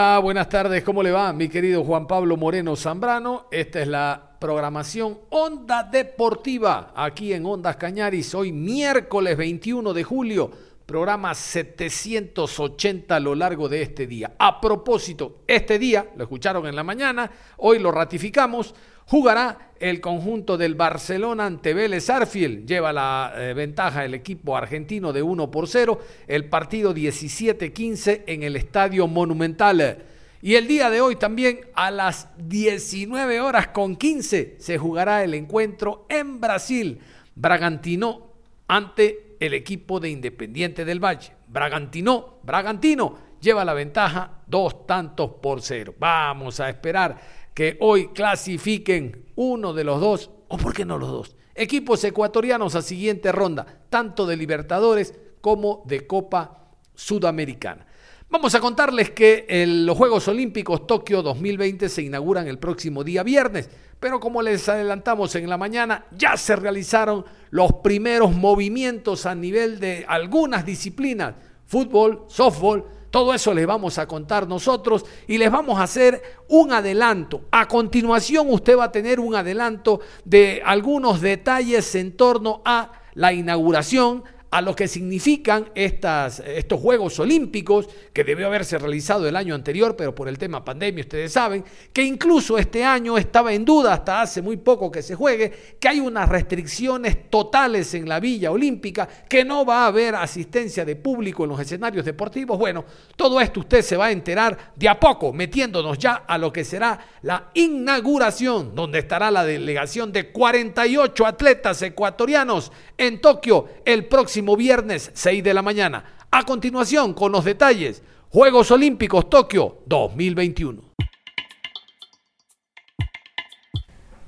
Buenas tardes, ¿cómo le va mi querido Juan Pablo Moreno Zambrano? Esta es la programación Onda Deportiva aquí en Ondas Cañaris, hoy miércoles 21 de julio, programa 780 a lo largo de este día. A propósito, este día, lo escucharon en la mañana, hoy lo ratificamos, jugará el conjunto del Barcelona ante Vélez Arfield. Lleva la eh, ventaja el equipo argentino de 1 por 0. El partido 17-15 en el Estadio Monumental. Y el día de hoy también a las 19 horas con 15 se jugará el encuentro en Brasil. Bragantino ante el equipo de Independiente del Valle. Bragantino, Bragantino lleva la ventaja dos tantos por cero. Vamos a esperar que hoy clasifiquen uno de los dos, o por qué no los dos, equipos ecuatorianos a siguiente ronda, tanto de Libertadores como de Copa Sudamericana. Vamos a contarles que los Juegos Olímpicos Tokio 2020 se inauguran el próximo día viernes, pero como les adelantamos en la mañana, ya se realizaron los primeros movimientos a nivel de algunas disciplinas, fútbol, softball, todo eso les vamos a contar nosotros y les vamos a hacer un adelanto. A continuación usted va a tener un adelanto de algunos detalles en torno a la inauguración, a lo que significan estas, estos Juegos Olímpicos, que debió haberse realizado el año anterior, pero por el tema pandemia ustedes saben, que incluso este año estaba en duda hasta hace muy poco que se juegue, que hay unas restricciones totales en la Villa Olímpica, que no va a haber asistencia de público en los escenarios deportivos. Bueno, todo esto usted se va a enterar de a poco, metiéndonos ya a lo que será la inauguración, donde estará la delegación de 48 atletas ecuatorianos en Tokio el próximo viernes 6 de la mañana. A continuación, con los detalles, Juegos Olímpicos Tokio 2021.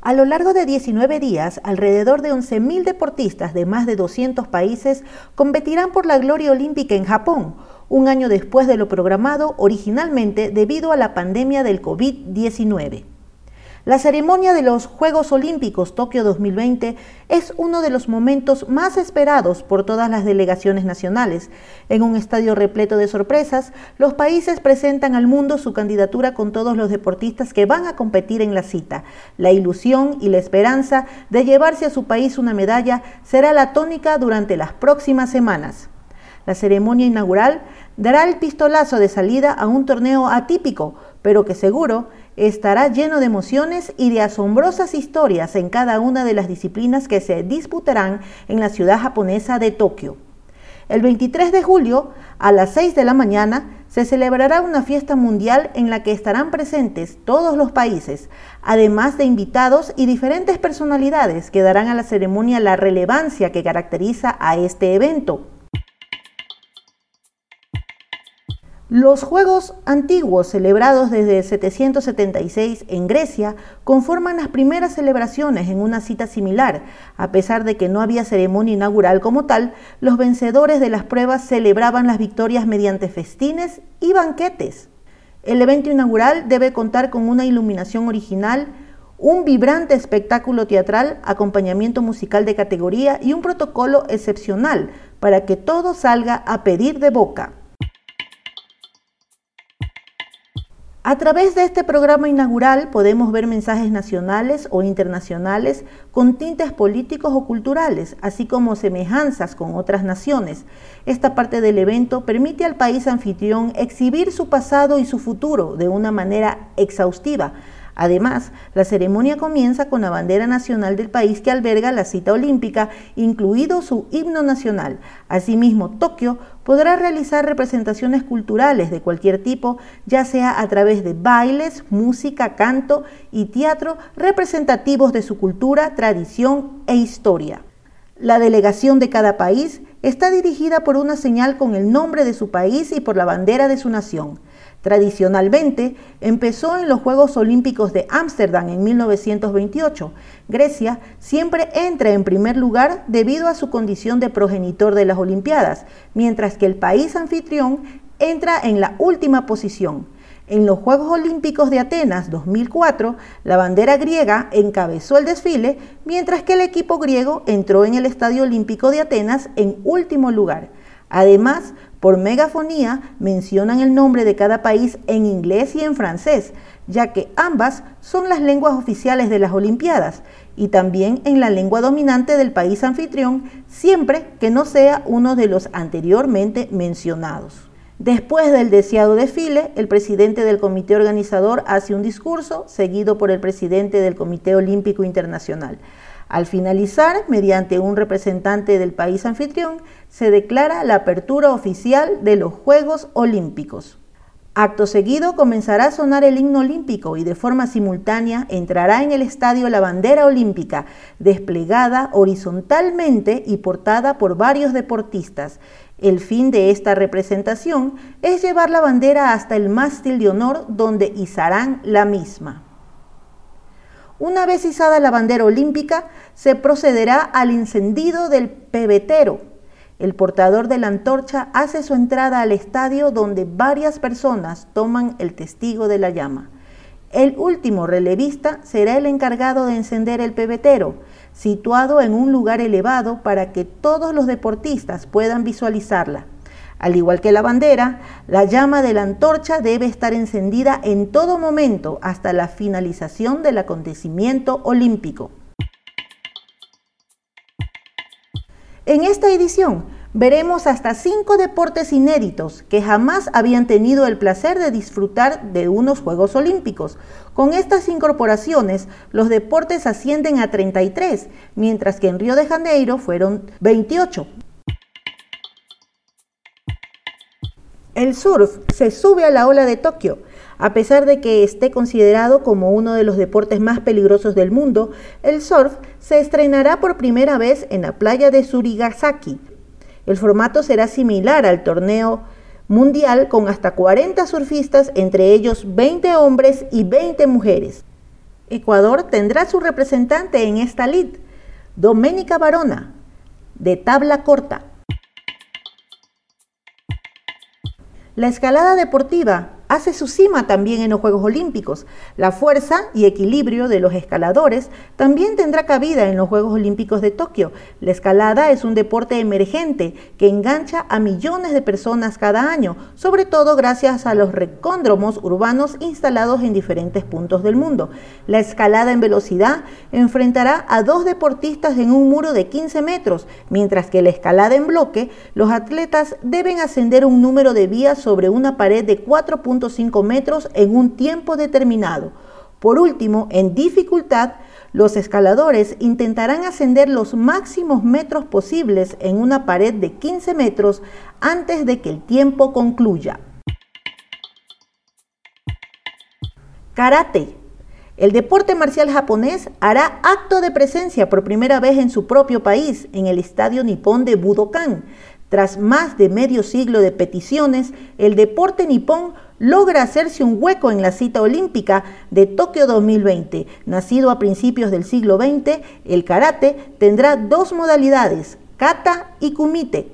A lo largo de 19 días, alrededor de 11.000 deportistas de más de 200 países competirán por la gloria olímpica en Japón, un año después de lo programado originalmente debido a la pandemia del COVID-19. La ceremonia de los Juegos Olímpicos Tokio 2020 es uno de los momentos más esperados por todas las delegaciones nacionales. En un estadio repleto de sorpresas, los países presentan al mundo su candidatura con todos los deportistas que van a competir en la cita. La ilusión y la esperanza de llevarse a su país una medalla será la tónica durante las próximas semanas. La ceremonia inaugural dará el pistolazo de salida a un torneo atípico, pero que seguro estará lleno de emociones y de asombrosas historias en cada una de las disciplinas que se disputarán en la ciudad japonesa de Tokio. El 23 de julio, a las 6 de la mañana, se celebrará una fiesta mundial en la que estarán presentes todos los países, además de invitados y diferentes personalidades que darán a la ceremonia la relevancia que caracteriza a este evento. Los Juegos antiguos, celebrados desde 776 en Grecia, conforman las primeras celebraciones en una cita similar. A pesar de que no había ceremonia inaugural como tal, los vencedores de las pruebas celebraban las victorias mediante festines y banquetes. El evento inaugural debe contar con una iluminación original, un vibrante espectáculo teatral, acompañamiento musical de categoría y un protocolo excepcional para que todo salga a pedir de boca. A través de este programa inaugural podemos ver mensajes nacionales o internacionales con tintes políticos o culturales, así como semejanzas con otras naciones. Esta parte del evento permite al país anfitrión exhibir su pasado y su futuro de una manera exhaustiva, Además, la ceremonia comienza con la bandera nacional del país que alberga la cita olímpica, incluido su himno nacional. Asimismo, Tokio podrá realizar representaciones culturales de cualquier tipo, ya sea a través de bailes, música, canto y teatro representativos de su cultura, tradición e historia. La delegación de cada país está dirigida por una señal con el nombre de su país y por la bandera de su nación. Tradicionalmente, empezó en los Juegos Olímpicos de Ámsterdam en 1928. Grecia siempre entra en primer lugar debido a su condición de progenitor de las Olimpiadas, mientras que el país anfitrión entra en la última posición. En los Juegos Olímpicos de Atenas 2004, la bandera griega encabezó el desfile, mientras que el equipo griego entró en el Estadio Olímpico de Atenas en último lugar. Además, por megafonía mencionan el nombre de cada país en inglés y en francés, ya que ambas son las lenguas oficiales de las Olimpiadas, y también en la lengua dominante del país anfitrión, siempre que no sea uno de los anteriormente mencionados. Después del deseado desfile, el presidente del comité organizador hace un discurso, seguido por el presidente del Comité Olímpico Internacional. Al finalizar, mediante un representante del país anfitrión, se declara la apertura oficial de los Juegos Olímpicos. Acto seguido comenzará a sonar el himno olímpico y de forma simultánea entrará en el estadio la bandera olímpica, desplegada horizontalmente y portada por varios deportistas. El fin de esta representación es llevar la bandera hasta el mástil de honor donde izarán la misma. Una vez izada la bandera olímpica, se procederá al encendido del pebetero. El portador de la antorcha hace su entrada al estadio donde varias personas toman el testigo de la llama. El último relevista será el encargado de encender el pebetero, situado en un lugar elevado para que todos los deportistas puedan visualizarla. Al igual que la bandera, la llama de la antorcha debe estar encendida en todo momento hasta la finalización del acontecimiento olímpico. En esta edición veremos hasta cinco deportes inéditos que jamás habían tenido el placer de disfrutar de unos Juegos Olímpicos. Con estas incorporaciones, los deportes ascienden a 33, mientras que en Río de Janeiro fueron 28. El surf se sube a la ola de Tokio. A pesar de que esté considerado como uno de los deportes más peligrosos del mundo, el surf se estrenará por primera vez en la playa de Surigasaki. El formato será similar al torneo mundial con hasta 40 surfistas, entre ellos 20 hombres y 20 mujeres. Ecuador tendrá su representante en esta lid, Doménica Barona, de tabla corta. La escalada deportiva hace su cima también en los Juegos Olímpicos. La fuerza y equilibrio de los escaladores también tendrá cabida en los Juegos Olímpicos de Tokio. La escalada es un deporte emergente que engancha a millones de personas cada año, sobre todo gracias a los recóndromos urbanos instalados en diferentes puntos del mundo. La escalada en velocidad enfrentará a dos deportistas en un muro de 15 metros, mientras que la escalada en bloque, los atletas deben ascender un número de vías sobre una pared de 4.5 metros en un tiempo determinado. Por último, en dificultad, los escaladores intentarán ascender los máximos metros posibles en una pared de 15 metros antes de que el tiempo concluya. Karate. El deporte marcial japonés hará acto de presencia por primera vez en su propio país, en el estadio nipón de Budokan. Tras más de medio siglo de peticiones, el deporte nipón logra hacerse un hueco en la cita olímpica de Tokio 2020. Nacido a principios del siglo XX, el karate tendrá dos modalidades, kata y kumite,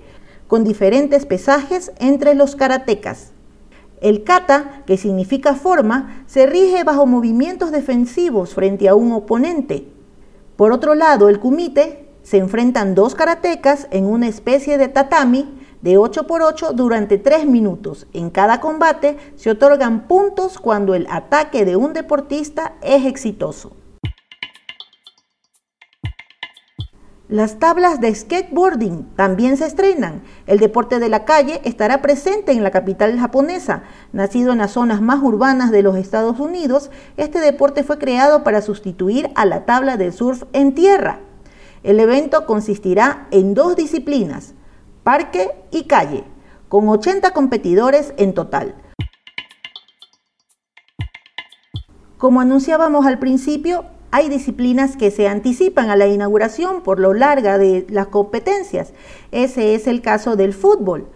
con diferentes pesajes entre los karatecas. El kata, que significa forma, se rige bajo movimientos defensivos frente a un oponente. Por otro lado, el kumite se enfrentan dos karatecas en una especie de tatami de 8 por 8 durante 3 minutos. En cada combate se otorgan puntos cuando el ataque de un deportista es exitoso. Las tablas de skateboarding también se estrenan. El deporte de la calle estará presente en la capital japonesa. Nacido en las zonas más urbanas de los Estados Unidos, este deporte fue creado para sustituir a la tabla de surf en tierra. El evento consistirá en dos disciplinas, parque y calle, con 80 competidores en total. Como anunciábamos al principio, hay disciplinas que se anticipan a la inauguración por lo larga de las competencias. Ese es el caso del fútbol.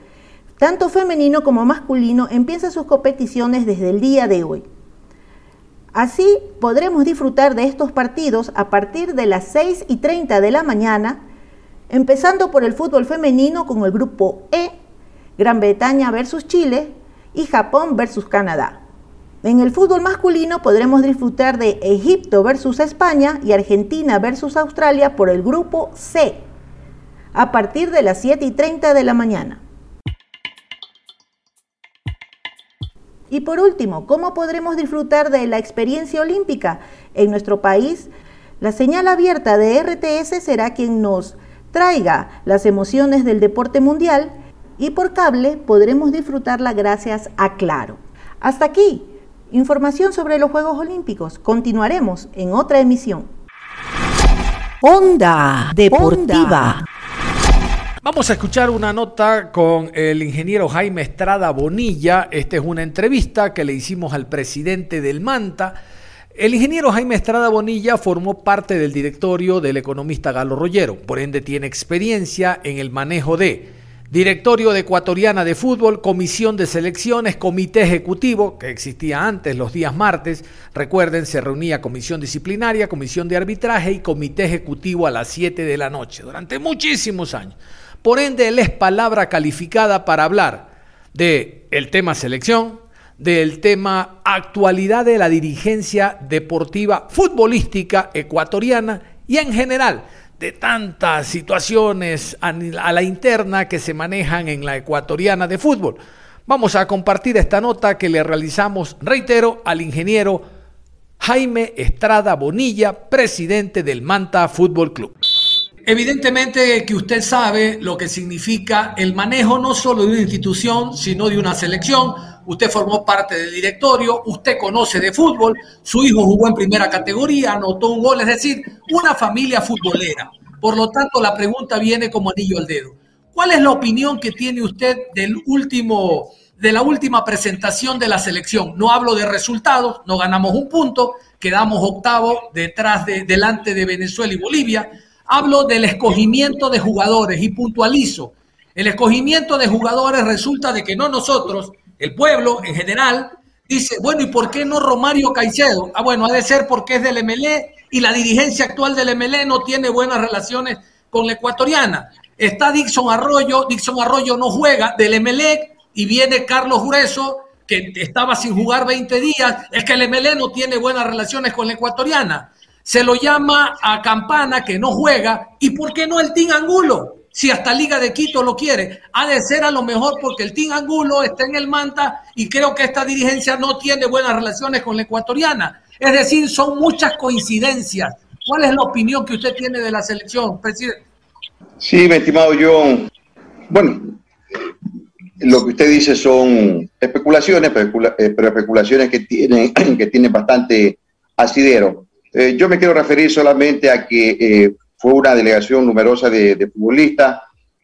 Tanto femenino como masculino empiezan sus competiciones desde el día de hoy. Así podremos disfrutar de estos partidos a partir de las 6 y 30 de la mañana, empezando por el fútbol femenino con el grupo E, Gran Bretaña versus Chile y Japón versus Canadá. En el fútbol masculino podremos disfrutar de Egipto versus España y Argentina versus Australia por el grupo C, a partir de las 7 y 30 de la mañana. Y por último, ¿cómo podremos disfrutar de la experiencia olímpica? En nuestro país, la señal abierta de RTS será quien nos traiga las emociones del deporte mundial y por cable podremos disfrutarla gracias a Claro. Hasta aquí Información sobre los Juegos Olímpicos. Continuaremos en otra emisión. Onda Deportiva. Vamos a escuchar una nota con el ingeniero Jaime Estrada Bonilla. Esta es una entrevista que le hicimos al presidente del Manta. El ingeniero Jaime Estrada Bonilla formó parte del directorio del economista Galo Rollero, por ende tiene experiencia en el manejo de Directorio de Ecuatoriana de Fútbol, Comisión de Selecciones, Comité Ejecutivo, que existía antes los días martes. Recuerden, se reunía Comisión Disciplinaria, Comisión de Arbitraje y Comité Ejecutivo a las 7 de la noche, durante muchísimos años. Por ende, él es palabra calificada para hablar del el tema selección, del tema actualidad de la dirigencia deportiva futbolística ecuatoriana y en general de tantas situaciones a la interna que se manejan en la ecuatoriana de fútbol. Vamos a compartir esta nota que le realizamos, reitero, al ingeniero Jaime Estrada Bonilla, presidente del Manta Fútbol Club. Evidentemente que usted sabe lo que significa el manejo no solo de una institución, sino de una selección. Usted formó parte del directorio, usted conoce de fútbol, su hijo jugó en primera categoría, anotó un gol, es decir, una familia futbolera. Por lo tanto, la pregunta viene como anillo al dedo. ¿Cuál es la opinión que tiene usted del último, de la última presentación de la selección? No hablo de resultados, no ganamos un punto, quedamos octavo detrás de, delante de Venezuela y Bolivia Hablo del escogimiento de jugadores y puntualizo. El escogimiento de jugadores resulta de que no nosotros, el pueblo en general, dice, bueno, ¿y por qué no Romario Caicedo? Ah, bueno, ha de ser porque es del MLE y la dirigencia actual del MLE no tiene buenas relaciones con la ecuatoriana. Está Dixon Arroyo, Dixon Arroyo no juega del MLE y viene Carlos Grueso, que estaba sin jugar 20 días, es que el MLE no tiene buenas relaciones con la ecuatoriana se lo llama a Campana que no juega, ¿y por qué no el Team Angulo? Si hasta Liga de Quito lo quiere, ha de ser a lo mejor porque el Team Angulo está en el Manta y creo que esta dirigencia no tiene buenas relaciones con la ecuatoriana. Es decir, son muchas coincidencias. ¿Cuál es la opinión que usted tiene de la selección, presidente? Sí, mi estimado John. Bueno, lo que usted dice son especulaciones, eh, pero especulaciones que tienen, que tienen bastante asidero. Eh, yo me quiero referir solamente a que eh, fue una delegación numerosa de, futbolistas.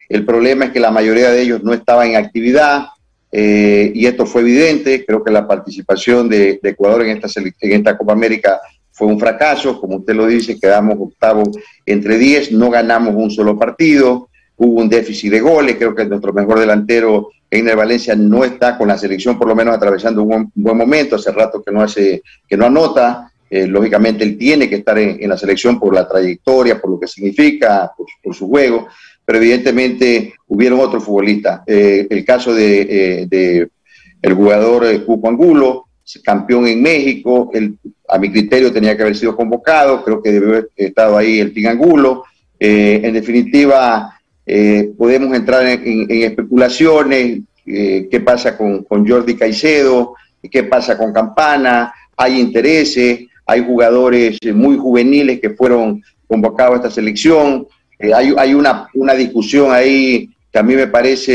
El problema es que la mayoría de ellos no estaba en actividad eh, y esto fue evidente. Creo que la participación de, Ecuador en esta, en esta Copa América fue un fracaso. Como usted lo dice, quedamos octavos entre 10, no ganamos un solo partido. Hubo un déficit de goles. Creo que nuestro mejor delantero, Einer Valencia, no está con la selección, por lo menos atravesando un buen, momento. Hace rato que no, hace, que no anota. Eh, lógicamente él tiene que estar en, la selección por la trayectoria, por lo que significa, por, su juego, pero evidentemente hubieron otros futbolistas. Eh, el caso de, eh, el jugador Cuco Angulo, campeón en México, a mi criterio tenía que haber sido convocado, creo que debe haber estado ahí el Angulo. en definitiva, podemos entrar en, especulaciones, qué pasa con, con Jordi Caicedo, qué pasa con Campana, hay intereses, hay jugadores muy juveniles que fueron convocados a esta selección. Eh, hay una, discusión ahí que a mí me parece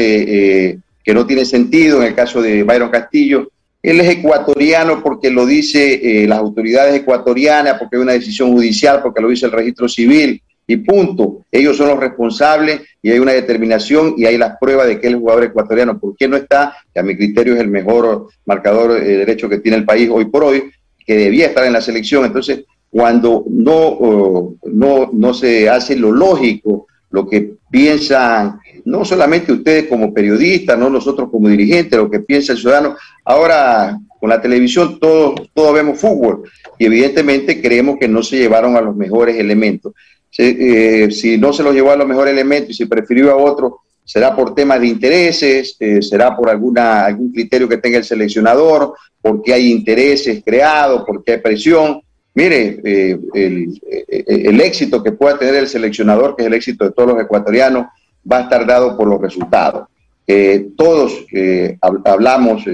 eh, que no tiene sentido en el caso de Byron Castillo. Él es ecuatoriano porque lo dice las autoridades ecuatorianas, porque hay una decisión judicial, porque lo dice el registro civil y punto. Ellos son los responsables y hay una determinación y hay las pruebas de que él es jugador ecuatoriano. ¿Por qué no está? Que a mi criterio es el mejor marcador de derecho que tiene el país hoy por hoy, que debía estar en la selección. Entonces, cuando no, no, no se hace lo lógico, lo que piensan, no solamente ustedes como periodistas, no nosotros como dirigentes, lo que piensa el ciudadano. Ahora, con la televisión, todos, todos vemos fútbol y evidentemente creemos que no se llevaron a los mejores elementos. Eh, si no se los llevó a los mejores elementos y se prefirió a otro, será por temas de intereses, eh, será por alguna, algún criterio que tenga el seleccionador, porque hay intereses creados, porque hay presión. Mire, eh, el, el, éxito que pueda tener el seleccionador, que es el éxito de todos los ecuatorianos, va a estar dado por los resultados. todos hablamos,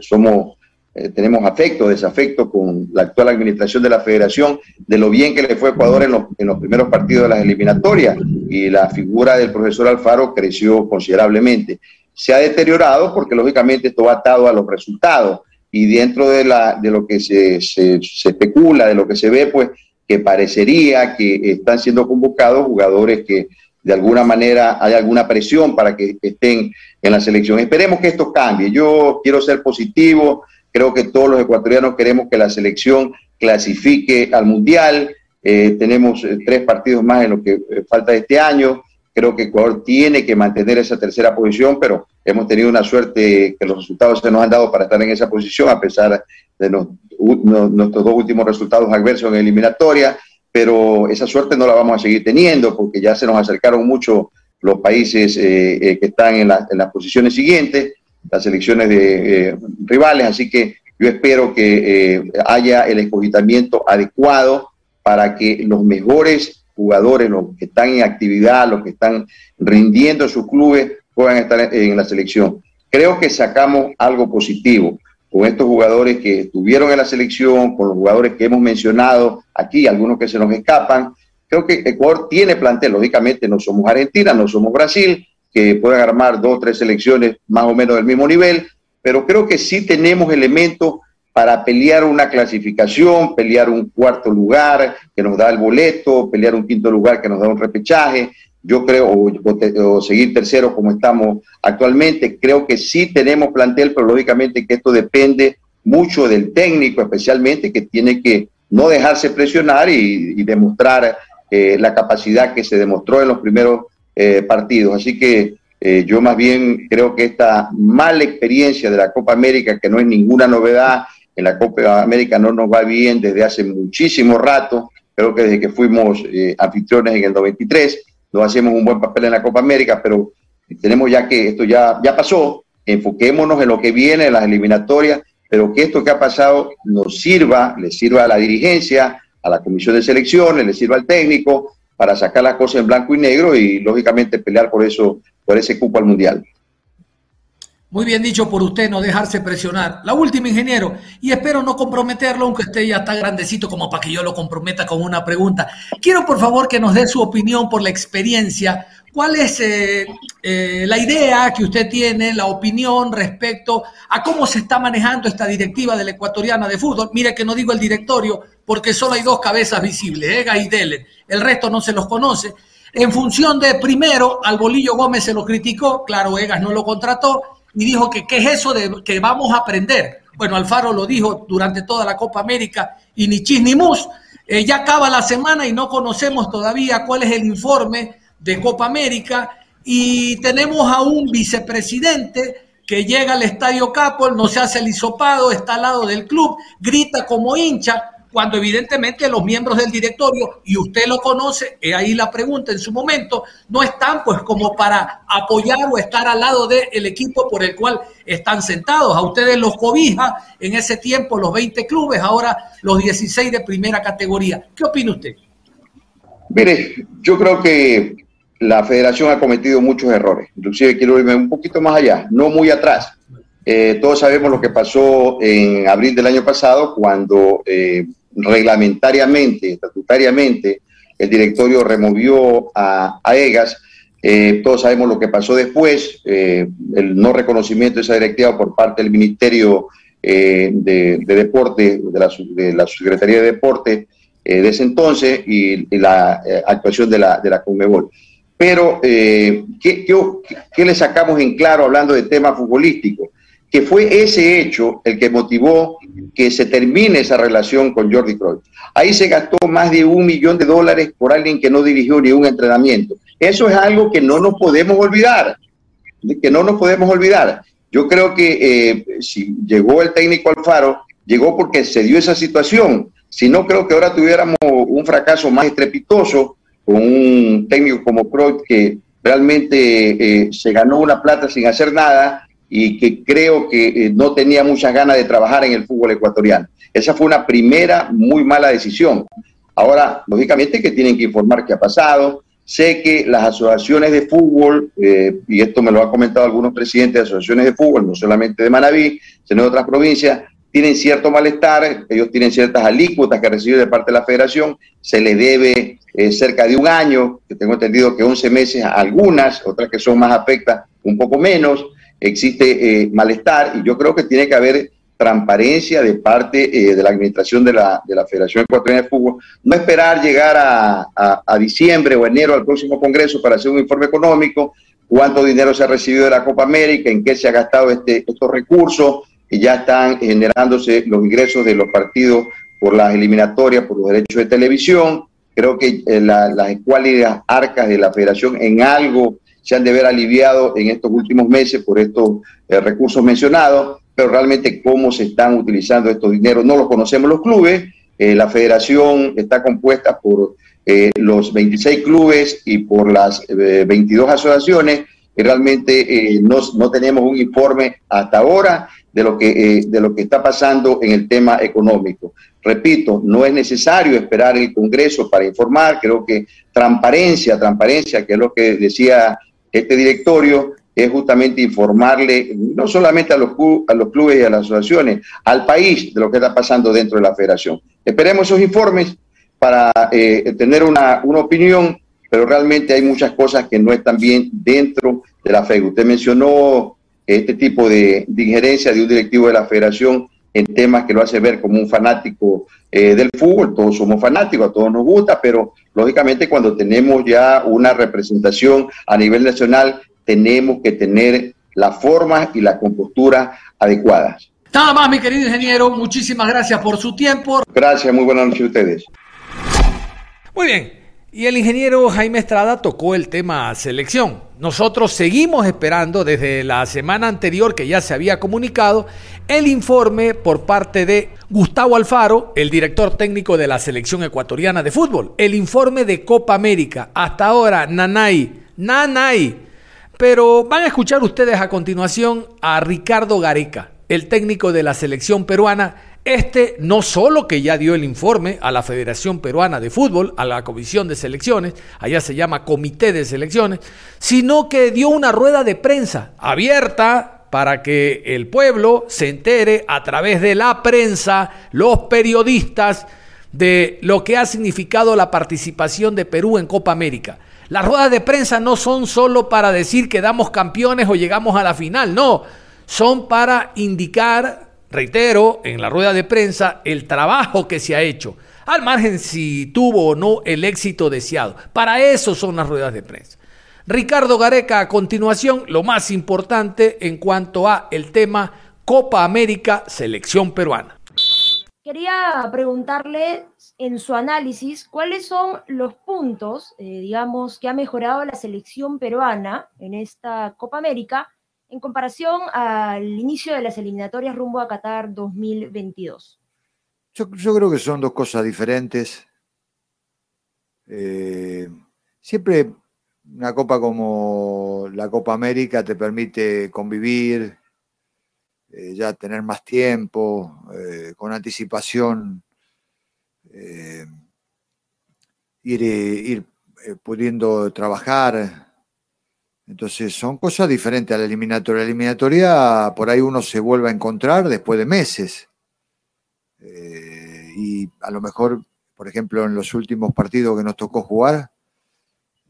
somos eh, tenemos afecto, desafecto con la actual administración de la federación, de lo bien que le fue a Ecuador en los, primeros partidos de las eliminatorias y la figura del profesor Alfaro creció considerablemente. Se ha deteriorado porque lógicamente esto va atado a los resultados y dentro de, la, de lo que se, se especula, de lo que se ve, pues que parecería que están siendo convocados jugadores que de alguna manera hay alguna presión para que estén en la selección. Esperemos que esto cambie. Yo quiero ser positivo, Creo que todos los ecuatorianos queremos que la selección clasifique al Mundial. Eh, tenemos eh, tres partidos más en lo que eh, falta este año. Creo que Ecuador tiene que mantener esa tercera posición, pero hemos tenido una suerte que los resultados se nos han dado para estar en esa posición, a pesar de nuestros dos últimos resultados adversos en eliminatoria. Pero esa suerte no la vamos a seguir teniendo porque ya se nos acercaron mucho los países que están en las posiciones siguientes las elecciones de eh, rivales, así que yo espero que eh, haya el escogitamiento adecuado para que los mejores jugadores, los que están en actividad, los que están rindiendo en sus clubes, puedan estar en la selección. Creo que sacamos algo positivo con estos jugadores que estuvieron en la selección, con los jugadores que hemos mencionado aquí, algunos que se nos escapan. Creo que Ecuador tiene plantel, lógicamente no somos Argentina, no somos Brasil, que puedan armar dos o tres selecciones más o menos del mismo nivel, pero creo que sí tenemos elementos para pelear una clasificación, pelear un cuarto lugar que nos da el boleto, pelear un quinto lugar que nos da un repechaje, yo creo, o, seguir tercero como estamos actualmente, creo que sí tenemos plantel, pero lógicamente que esto depende mucho del técnico, especialmente que tiene que no dejarse presionar y, demostrar eh, la capacidad que se demostró en los primeros eh, partidos. Así que eh, yo más bien creo que esta mala experiencia de la Copa América, que no es ninguna novedad, en la Copa América no nos va bien desde hace muchísimo rato, creo que desde que fuimos eh, anfitriones en el 93, no hacemos un buen papel en la Copa América, pero tenemos ya que esto ya, ya pasó, enfoquémonos en lo que viene, en las eliminatorias, pero que esto que ha pasado nos sirva, le sirva a la dirigencia, a la comisión de selecciones, le sirva al técnico, para sacar las cosas en blanco y negro y lógicamente pelear por eso, por ese cupo al mundial. Muy bien dicho por usted, no dejarse presionar. La última, ingeniero, y espero no comprometerlo, aunque esté ya está grandecito como para que yo lo comprometa con una pregunta. Quiero, por favor, que nos dé su opinión por la experiencia. ¿Cuál es eh, eh, la idea que usted tiene, la opinión respecto a cómo se está manejando esta directiva de la ecuatoriana de fútbol? Mire que no digo el directorio, porque solo hay dos cabezas visibles, Ega y Delen. El resto no se los conoce. En función de, primero, al Bolillo Gómez se lo criticó, claro, Egas no lo contrató, y dijo que qué es eso de que vamos a aprender. Bueno, Alfaro lo dijo durante toda la Copa América y ni chis ni mus. Eh, ya acaba la semana y no conocemos todavía cuál es el informe de Copa América y tenemos a un vicepresidente que llega al Estadio Capol, no se hace el hisopado, está al lado del club, grita como hincha, cuando evidentemente los miembros del directorio, y usted lo conoce, y ahí la pregunta en su momento, no están pues como para apoyar o estar al lado del equipo por el cual están sentados. A ustedes los cobija en ese tiempo los 20 clubes, ahora los 16 de primera categoría. ¿Qué opina usted? Mire, yo creo que la federación ha cometido muchos errores. Inclusive quiero irme un poquito más allá, no muy atrás. Eh, todos sabemos lo que pasó en abril del año pasado cuando eh, reglamentariamente, estatutariamente, el directorio removió a, EGAS. Eh, todos sabemos lo que pasó después, el no reconocimiento de esa directiva por parte del Ministerio de, Deporte, de la, de la Secretaría de Deporte de ese entonces y, la actuación de la, de la Conmebol. Pero, ¿qué, qué, le sacamos en claro hablando de temas futbolísticos? que fue ese hecho el que motivó que se termine esa relación con Jordi Cruyff. Ahí se gastó más de un millón de dólares por alguien que no dirigió ni un entrenamiento. Eso es algo que no nos podemos olvidar, que no nos podemos olvidar. Yo creo que eh, si llegó el técnico Alfaro, llegó porque se dio esa situación. Si no, creo que ahora tuviéramos un fracaso más estrepitoso con un técnico como Cruyff que realmente eh, se ganó una plata sin hacer nada y que creo que eh, no tenía muchas ganas de trabajar en el fútbol ecuatoriano. Esa fue una primera muy mala decisión. Ahora, lógicamente que tienen que informar qué ha pasado. Sé que las asociaciones de fútbol, eh, y esto me lo han comentado algunos presidentes de asociaciones de fútbol, no solamente de Manaví, sino de otras provincias, tienen cierto malestar, ellos tienen ciertas alícuotas que reciben de parte de la federación, se les debe eh, cerca de un año, que tengo entendido que 11 meses algunas, otras que son más afectas un poco menos, existe eh, malestar y yo creo que tiene que haber transparencia de parte eh, de la administración de la, de la Federación Ecuatoriana de Fútbol. No esperar llegar a, a, diciembre o enero al próximo Congreso para hacer un informe económico, cuánto dinero se ha recibido de la Copa América, en qué se ha gastado este, estos recursos, ya están generándose los ingresos de los partidos por las eliminatorias, por los derechos de televisión. Creo que eh, las escuálidas arcas de la federación en algo se han de ver aliviado en estos últimos meses por estos eh, recursos mencionados, pero realmente cómo se están utilizando estos dineros no lo conocemos los clubes. Eh, la federación está compuesta por eh, los 26 clubes y por las 22 asociaciones y realmente no, no, tenemos un informe hasta ahora de lo, que, de lo que está pasando en el tema económico. Repito, no es necesario esperar el Congreso para informar, creo que transparencia, transparencia, que es lo que decía este directorio es justamente informarle no solamente a los, a los clubes y a las asociaciones, al país de lo que está pasando dentro de la federación. Esperemos esos informes para eh, tener una, una, opinión, pero realmente hay muchas cosas que no están bien dentro de la FED. Usted mencionó este tipo de, de, injerencia de un directivo de la federación en temas que lo hace ver como un fanático eh, del fútbol. Todos somos fanáticos, a todos nos gusta, pero lógicamente cuando tenemos ya una representación a nivel nacional, tenemos que tener las formas y la compostura adecuadas. Nada más, mi querido ingeniero, muchísimas gracias por su tiempo. Gracias, muy buenas noches a ustedes. Muy bien, y el ingeniero Jaime Estrada tocó el tema selección. Nosotros seguimos esperando desde la semana anterior que ya se había comunicado el informe por parte de Gustavo Alfaro, el director técnico de la selección ecuatoriana de fútbol. El informe de Copa América. Hasta ahora, Nanay, Nanay. Pero van a escuchar ustedes a continuación a Ricardo Gareca, el técnico de la selección peruana este no solo que ya dio el informe a la Federación Peruana de Fútbol, a la Comisión de Selecciones, allá se llama Comité de Selecciones, sino que dio una rueda de prensa abierta para que el pueblo se entere a través de la prensa, los periodistas, de lo que ha significado la participación de Perú en Copa América. Las ruedas de prensa no son solo para decir que damos campeones o llegamos a la final, no, son para indicar reitero, en la rueda de prensa, el trabajo que se ha hecho, al margen si tuvo o no el éxito deseado. Para eso son las ruedas de prensa. Ricardo Gareca, a continuación, lo más importante en cuanto a el tema Copa América, selección peruana. Quería preguntarle en su análisis cuáles son los puntos, eh, digamos, que ha mejorado la selección peruana en esta Copa América en comparación al inicio de las eliminatorias rumbo a Qatar 2022? Yo, creo que son dos cosas diferentes. Eh, siempre una copa como la Copa América te permite convivir, eh, ya tener más tiempo, eh, con anticipación, ir, ir pudiendo trabajar, entonces son cosas diferentes a la eliminatoria. La eliminatoria por ahí uno se vuelve a encontrar después de meses. Eh, y a lo mejor por ejemplo, en los últimos partidos que nos tocó jugar,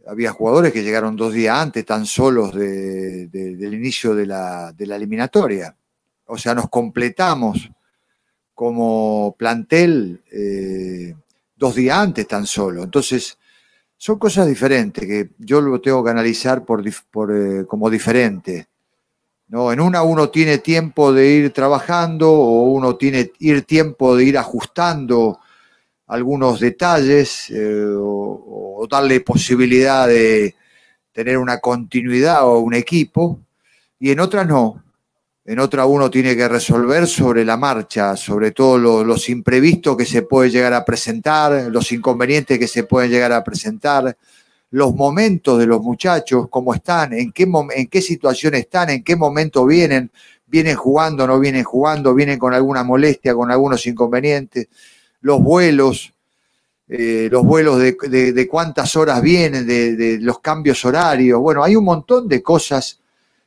había jugadores que llegaron dos días antes, tan solos del inicio de la, eliminatoria. O sea, nos completamos como plantel eh, dos días antes tan solo. Entonces, son cosas diferentes que yo lo tengo que analizar por, eh, como diferente. ¿no? En una uno tiene tiempo de ir trabajando o uno tiene ir tiempo de ir ajustando algunos detalles eh, o, darle posibilidad de tener una continuidad o un equipo, y en otras no. En otra uno tiene que resolver sobre la marcha, sobre todo los imprevistos que se puede llegar a presentar, los inconvenientes que se pueden llegar a presentar, los momentos de los muchachos, cómo están, en qué, en qué situación están, en qué momento vienen, vienen jugando, no vienen jugando, vienen con alguna molestia, con algunos inconvenientes los vuelos, eh, los vuelos de, cuántas horas vienen, de, los cambios horarios. Bueno, hay un montón de cosas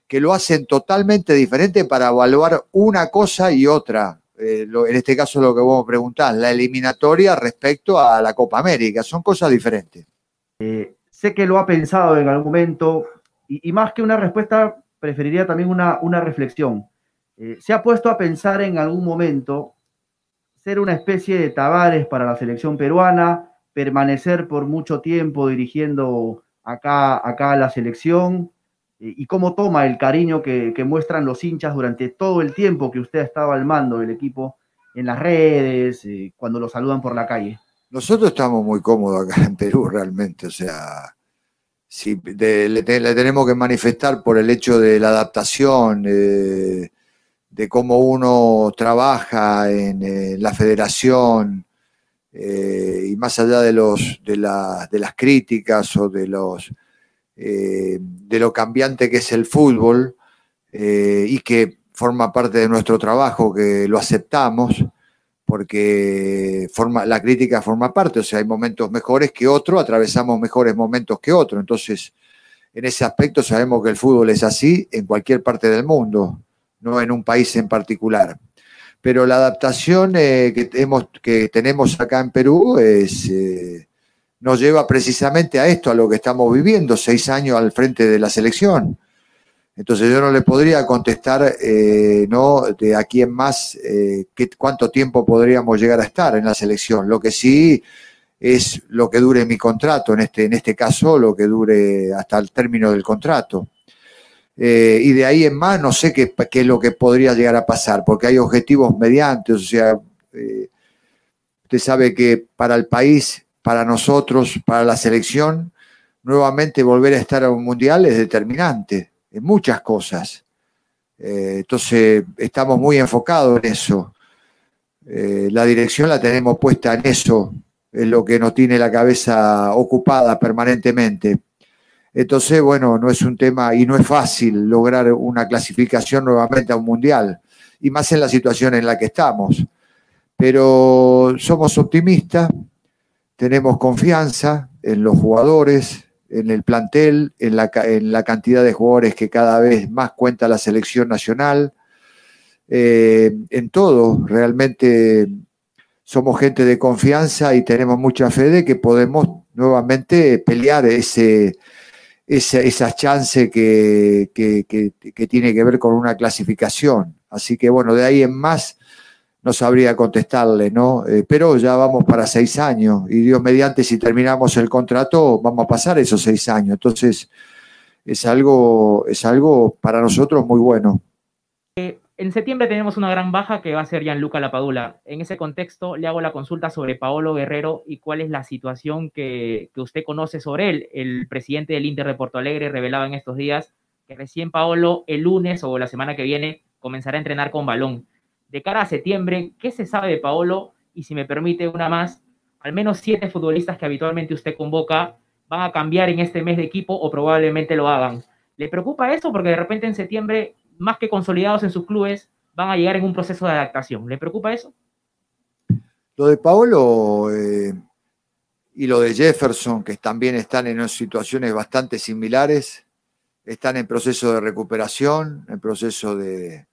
que lo hacen totalmente diferente para evaluar una cosa y otra. Eh, en este caso lo que vos preguntás, la eliminatoria respecto a la Copa América, son cosas diferentes. Eh, sé que lo ha pensado en algún momento y, más que una respuesta, preferiría también una, una reflexión. ¿Se ha puesto a pensar en algún momento ser una especie de Tavares para la selección peruana, permanecer por mucho tiempo dirigiendo acá, acá la selección eh, y cómo toma el cariño que, muestran los hinchas durante todo el tiempo que usted estaba al mando del equipo en las redes, eh, cuando lo saludan por la calle. Nosotros estamos muy cómodos acá en Perú realmente, o sea, le, tenemos que manifestar por el hecho de la adaptación, eh, de cómo uno trabaja en, la federación eh, y más allá de, los, de, las críticas o de, los, eh, de lo cambiante que es el fútbol eh, y que forma parte de nuestro trabajo, que lo aceptamos, porque forma, la crítica forma parte, o sea, hay momentos mejores que otros, atravesamos mejores momentos que otros, entonces en ese aspecto sabemos que el fútbol es así en cualquier parte del mundo no en un país en particular. Pero la adaptación eh, que, que tenemos acá en Perú es, nos lleva precisamente a esto, a lo que estamos viviendo, seis años al frente de la selección. Entonces yo no le podría contestar, eh, ¿no? De aquí en más, qué, cuánto tiempo podríamos llegar a estar en la selección. Lo que sí es lo que dure mi contrato, en este, en este caso, lo que dure hasta el término del contrato. Eh, y de ahí en más no sé qué, qué, es lo que podría llegar a pasar, porque hay objetivos mediantes, o sea, eh, usted sabe que para el país, para nosotros, para la selección, nuevamente volver a estar a un mundial es determinante en muchas cosas. Eh, entonces, estamos muy enfocados en eso. la dirección la tenemos puesta en eso, es lo que nos tiene la cabeza ocupada permanentemente. Entonces, bueno, no es un tema y no es fácil lograr una clasificación nuevamente a un mundial, y más en la situación en la que estamos. Pero somos optimistas, tenemos confianza en los jugadores, en el plantel, en la, en la cantidad de jugadores que cada vez más cuenta la selección nacional, eh, en todo. Realmente somos gente de confianza y tenemos mucha fe de que podemos nuevamente pelear ese, esa, esa chance que, tiene que ver con una clasificación. Así que bueno, de ahí en más no sabría contestarle, ¿no? Eh, pero ya vamos para seis años y Dios mediante, si terminamos el contrato, vamos a pasar esos seis años. Entonces, es algo, es algo para nosotros muy bueno. Eh, en septiembre tenemos una gran baja que va a ser Gianluca Lapadula. En ese contexto, le hago la consulta sobre Paolo Guerrero y cuál es la situación que, usted conoce sobre él. El presidente del Inter de Porto Alegre revelaba en estos días que recién Paolo el lunes o la semana que viene comenzará a entrenar con balón. De cara a septiembre, ¿qué se sabe de Paolo? Y si me permite una más, al menos siete futbolistas que habitualmente usted convoca van a cambiar en este mes de equipo o probablemente lo hagan. ¿Le preocupa eso? Porque de repente en septiembre más que consolidados en sus clubes, van a llegar en un proceso de adaptación. ¿Le preocupa eso? Lo de Paolo eh, y lo de Jefferson, que también están en situaciones bastante similares, están en proceso de recuperación, en proceso de...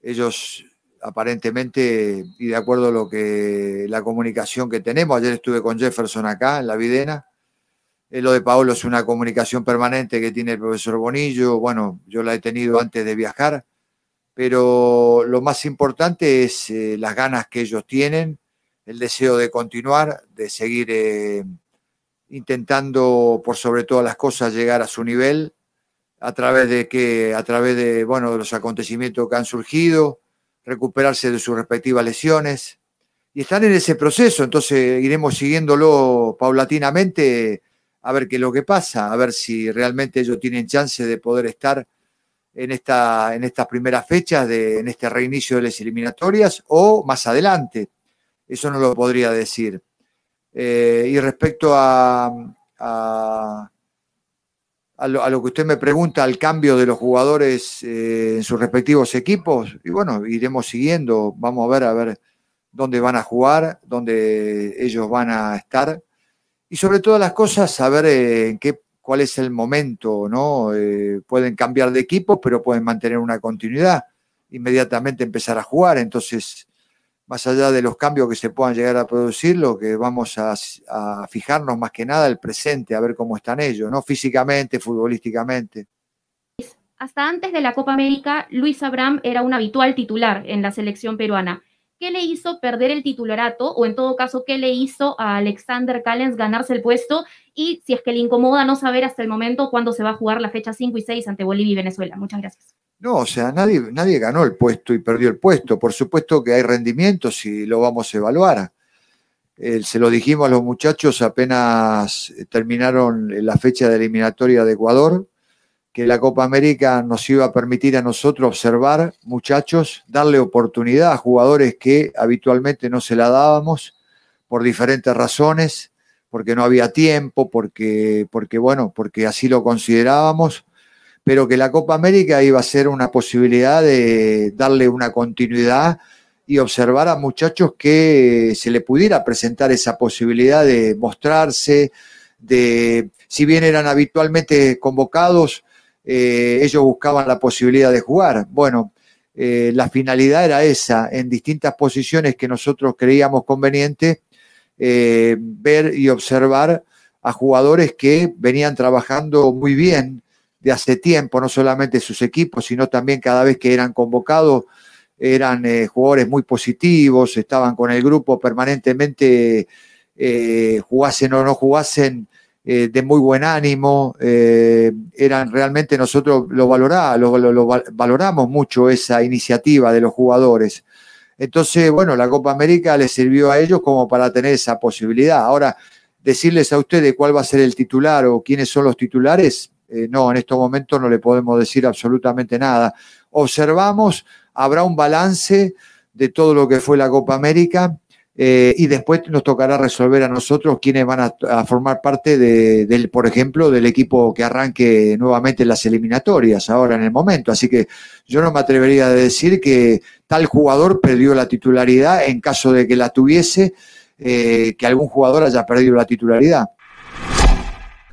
Ellos aparentemente, y de acuerdo a lo que la comunicación que tenemos, ayer estuve con Jefferson acá en la Videna, eh, lo de Paolo es una comunicación permanente que tiene el profesor Bonillo, bueno, yo la he tenido antes de viajar, pero lo más importante es eh, las ganas que ellos tienen, el deseo de continuar, de seguir eh, intentando por sobre todas las cosas llegar a su nivel a través de que a través de bueno de los acontecimientos que han surgido, recuperarse de sus respectivas lesiones y están en ese proceso, entonces iremos siguiéndolo paulatinamente a ver qué es lo que pasa, a ver si realmente ellos tienen chance de poder estar en, esta, en estas primeras fechas, de, en este reinicio de las eliminatorias o más adelante. Eso no lo podría decir. Eh, y respecto a, a, lo, que usted me pregunta, al cambio de los jugadores eh, en sus respectivos equipos, y bueno, iremos siguiendo, vamos a ver a ver dónde van a jugar, dónde ellos van a estar, y sobre todas las cosas, saber eh, en qué, cuál es el momento, ¿no? pueden cambiar de equipo, pero pueden mantener una continuidad, inmediatamente empezar a jugar, entonces más allá de los cambios que se puedan llegar a producir, lo que vamos a, fijarnos más que nada el presente, a ver cómo están ellos, ¿no? Físicamente, futbolísticamente. Hasta antes de la Copa América, Luis Abraham era un habitual titular en la selección peruana. ¿Qué le hizo perder el titularato o en todo caso, qué le hizo a Alexander Callens ganarse el puesto? Y si es que le incomoda no saber hasta el momento cuándo se va a jugar la fecha 5 y 6 ante Bolivia y Venezuela. Muchas gracias. No, o sea, nadie, nadie ganó el puesto y perdió el puesto. Por supuesto que hay rendimientos y lo vamos a evaluar. se lo dijimos a los muchachos apenas terminaron la fecha de eliminatoria de Ecuador, que la Copa América nos iba a permitir a nosotros observar, muchachos, darle oportunidad a jugadores que habitualmente no se la dábamos por diferentes razones, porque no había tiempo, porque, porque bueno, porque así lo considerábamos pero que la Copa América iba a ser una posibilidad de darle una continuidad y observar a muchachos que se le pudiera presentar esa posibilidad de mostrarse, de, si bien eran habitualmente convocados, eh, ellos buscaban la posibilidad de jugar. Bueno, eh, la finalidad era esa, en distintas posiciones que nosotros creíamos conveniente, eh, ver y observar a jugadores que venían trabajando muy bien, de hace tiempo, no solamente sus equipos, sino también cada vez que eran convocados, eran jugadores muy positivos, estaban con el grupo permanentemente, jugasen o no jugasen, eh, de muy buen ánimo, eran realmente nosotros lo, lo, valoramos mucho esa iniciativa de los jugadores. Entonces, bueno, la Copa América les sirvió a ellos como para tener esa posibilidad. Ahora, decirles a ustedes cuál va a ser el titular o quiénes son los titulares, eh, no, en estos momentos no le podemos decir absolutamente nada. Observamos, habrá un balance de todo lo que fue la Copa América eh, y después nos tocará resolver a nosotros quiénes van a, formar parte de, del, por ejemplo, del equipo que arranque nuevamente las eliminatorias ahora en el momento. Así que yo no me atrevería a decir que tal jugador perdió la titularidad en caso de que la tuviese, eh, que algún jugador haya perdido la titularidad.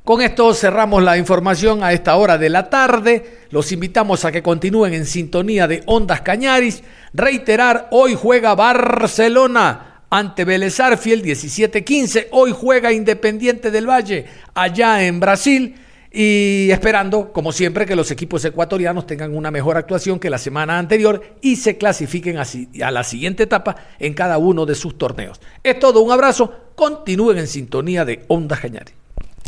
Con esto cerramos la información a esta hora de la tarde. Los invitamos a que continúen en sintonía de Ondas Cañaris. Reiterar, hoy juega Barcelona ante Vélez Arfiel 17-15. Hoy juega Independiente del Valle allá en Brasil. Y esperando, como siempre, que los equipos ecuatorianos tengan una mejor actuación que la semana anterior y se clasifiquen a la siguiente etapa en cada uno de sus torneos. Es todo, un abrazo. Continúen en sintonía de Ondas Cañaris.